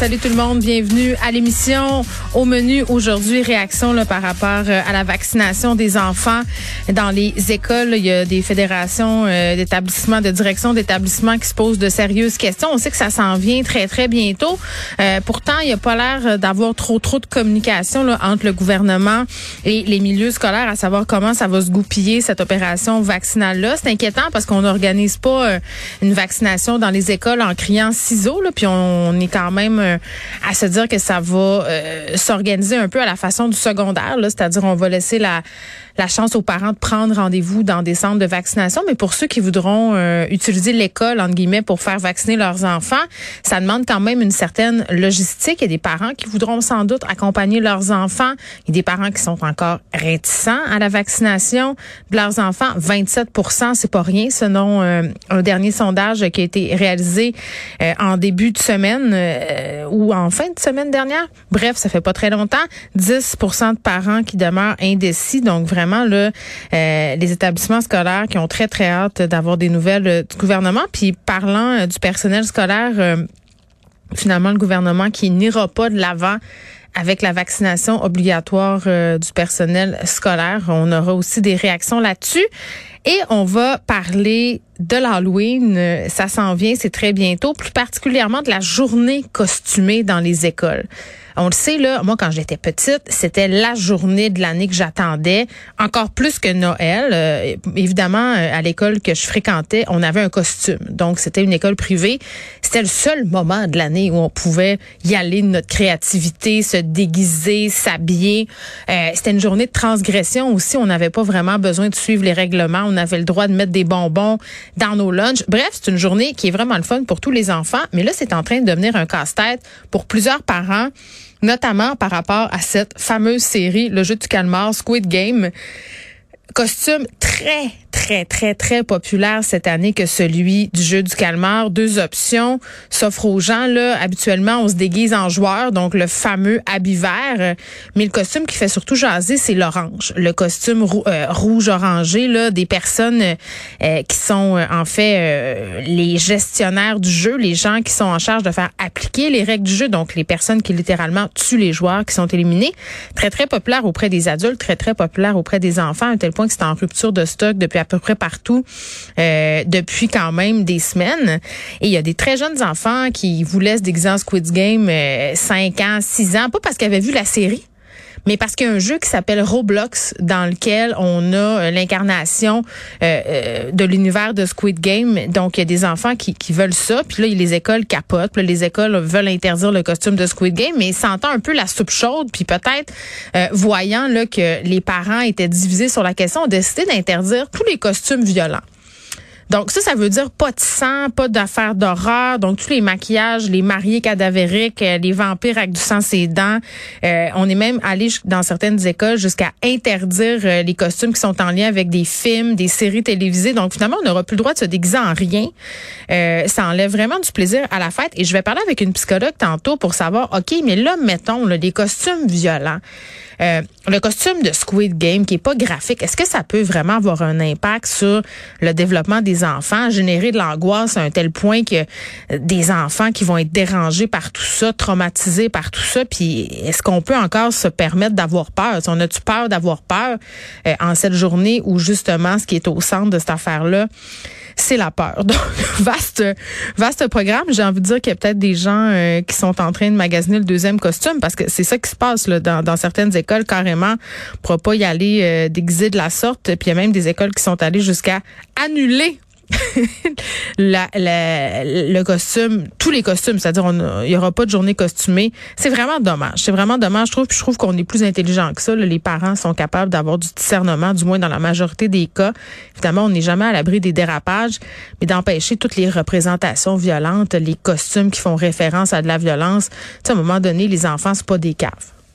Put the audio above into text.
Salut tout le monde, bienvenue à l'émission. Au menu aujourd'hui, réaction là, par rapport euh, à la vaccination des enfants dans les écoles. Il y a des fédérations euh, d'établissements, de direction d'établissements qui se posent de sérieuses questions. On sait que ça s'en vient très très bientôt. Euh, pourtant, il n'y a pas l'air d'avoir trop trop de communication là, entre le gouvernement et les milieux scolaires, à savoir comment ça va se goupiller cette opération vaccinale là. C'est inquiétant parce qu'on n'organise pas une vaccination dans les écoles en criant ciseaux, là, puis on est quand même euh, à se dire que ça va euh, s'organiser un peu à la façon du secondaire, c'est-à-dire on va laisser la la chance aux parents de prendre rendez-vous dans des centres de vaccination, mais pour ceux qui voudront euh, utiliser l'école entre guillemets pour faire vacciner leurs enfants, ça demande quand même une certaine logistique. Il y a des parents qui voudront sans doute accompagner leurs enfants. Il y a des parents qui sont encore réticents à la vaccination de leurs enfants. 27% c'est pas rien selon euh, un dernier sondage qui a été réalisé euh, en début de semaine ou en fin de semaine dernière. Bref, ça fait pas très longtemps. 10% de parents qui demeurent indécis, donc vraiment vraiment là, euh, les établissements scolaires qui ont très, très hâte d'avoir des nouvelles euh, du gouvernement. Puis parlant euh, du personnel scolaire, finalement, le gouvernement qui n'ira pas de l'avant avec la vaccination obligatoire du personnel scolaire. On aura aussi des réactions là-dessus. Et on va parler de l'Halloween. Ça s'en vient, c'est très bientôt, plus particulièrement de la journée costumée dans les écoles. On le sait, là, moi, quand j'étais petite, c'était la journée de l'année que j'attendais, encore plus que Noël. Euh, évidemment, euh, à l'école que je fréquentais, on avait un costume. Donc, c'était une école privée. C'était le seul moment de l'année où on pouvait y aller de notre créativité, se déguiser, s'habiller. Euh, c'était une journée de transgression aussi. On n'avait pas vraiment besoin de suivre les règlements. On avait le droit de mettre des bonbons dans nos lunchs. Bref, c'est une journée qui est vraiment le fun pour tous les enfants. Mais là, c'est en train de devenir un casse-tête pour plusieurs parents notamment par rapport à cette fameuse série, le jeu du calmar, Squid Game. Costume très, très, très, très populaire cette année que celui du jeu du calmar. Deux options s'offrent aux gens. Là, habituellement, on se déguise en joueur, donc le fameux habit vert. Mais le costume qui fait surtout jaser, c'est l'orange. Le costume euh, rouge-orangé là, des personnes euh, qui sont euh, en fait les gestionnaires du jeu, les gens qui sont en charge de faire appliquer les règles du jeu, donc les personnes qui littéralement tuent les joueurs qui sont éliminés. Très, très populaire auprès des adultes, très, très populaire auprès des enfants, à tel point que c'est en rupture de stock depuis à peu près partout euh, depuis quand même des semaines. Et il y a des très jeunes enfants qui vous laissent déguiser en Squid Game euh, 5 ans, 6 ans, pas parce qu'ils avaient vu la série, mais parce qu'il y a un jeu qui s'appelle Roblox dans lequel on a euh, l'incarnation euh, euh, de l'univers de Squid Game. Donc, il y a des enfants qui, veulent ça. Puis là, les écoles capotent. Puis les écoles veulent interdire le costume de Squid Game, mais sentant un peu la soupe chaude, puis peut-être voyant là que les parents étaient divisés sur la question, ont décidé d'interdire tous les costumes violents. Donc ça, ça veut dire pas de sang, pas d'affaires d'horreur. Donc tous les maquillages, les mariés cadavériques, euh, les vampires avec du sang ses dents. Euh, on est même allé dans certaines écoles jusqu'à interdire euh, les costumes qui sont en lien avec des films, des séries télévisées. Donc finalement, on n'aura plus le droit de se déguiser en rien. ça enlève vraiment du plaisir à la fête. Et je vais parler avec une psychologue tantôt pour savoir, OK, mais là, mettons, là, des costumes violents. Euh, le costume de Squid Game qui est pas graphique, est-ce que ça peut vraiment avoir un impact sur le développement des enfants, générer de l'angoisse à un tel point que euh, des enfants qui vont être dérangés par tout ça, traumatisés par tout ça, puis est-ce qu'on peut encore se permettre d'avoir peur? On a-tu peur d'avoir peur euh, en cette journée où justement ce qui est au centre de cette affaire-là, c'est la peur? Donc, vaste, vaste programme. J'ai envie de dire qu'il y a peut-être des gens euh, qui sont en train de magasiner le deuxième costume parce que c'est ça qui se passe dans, certaines écoles carrément. On ne pourra pas y aller euh, de la sorte. Puis il y a même des écoles qui sont allées jusqu'à annuler la, le costume, tous les costumes, c'est-à-dire il y aura pas de journée costumée. C'est vraiment dommage. C'est vraiment dommage. Je trouve, je trouve qu'on est plus intelligent que ça. Les parents sont capables d'avoir du discernement, du moins dans la majorité des cas. Évidemment, on n'est jamais à l'abri des dérapages, mais d'empêcher toutes les représentations violentes, les costumes qui font référence à de la violence. Tu sais, à un moment donné, les enfants c'est pas des caves.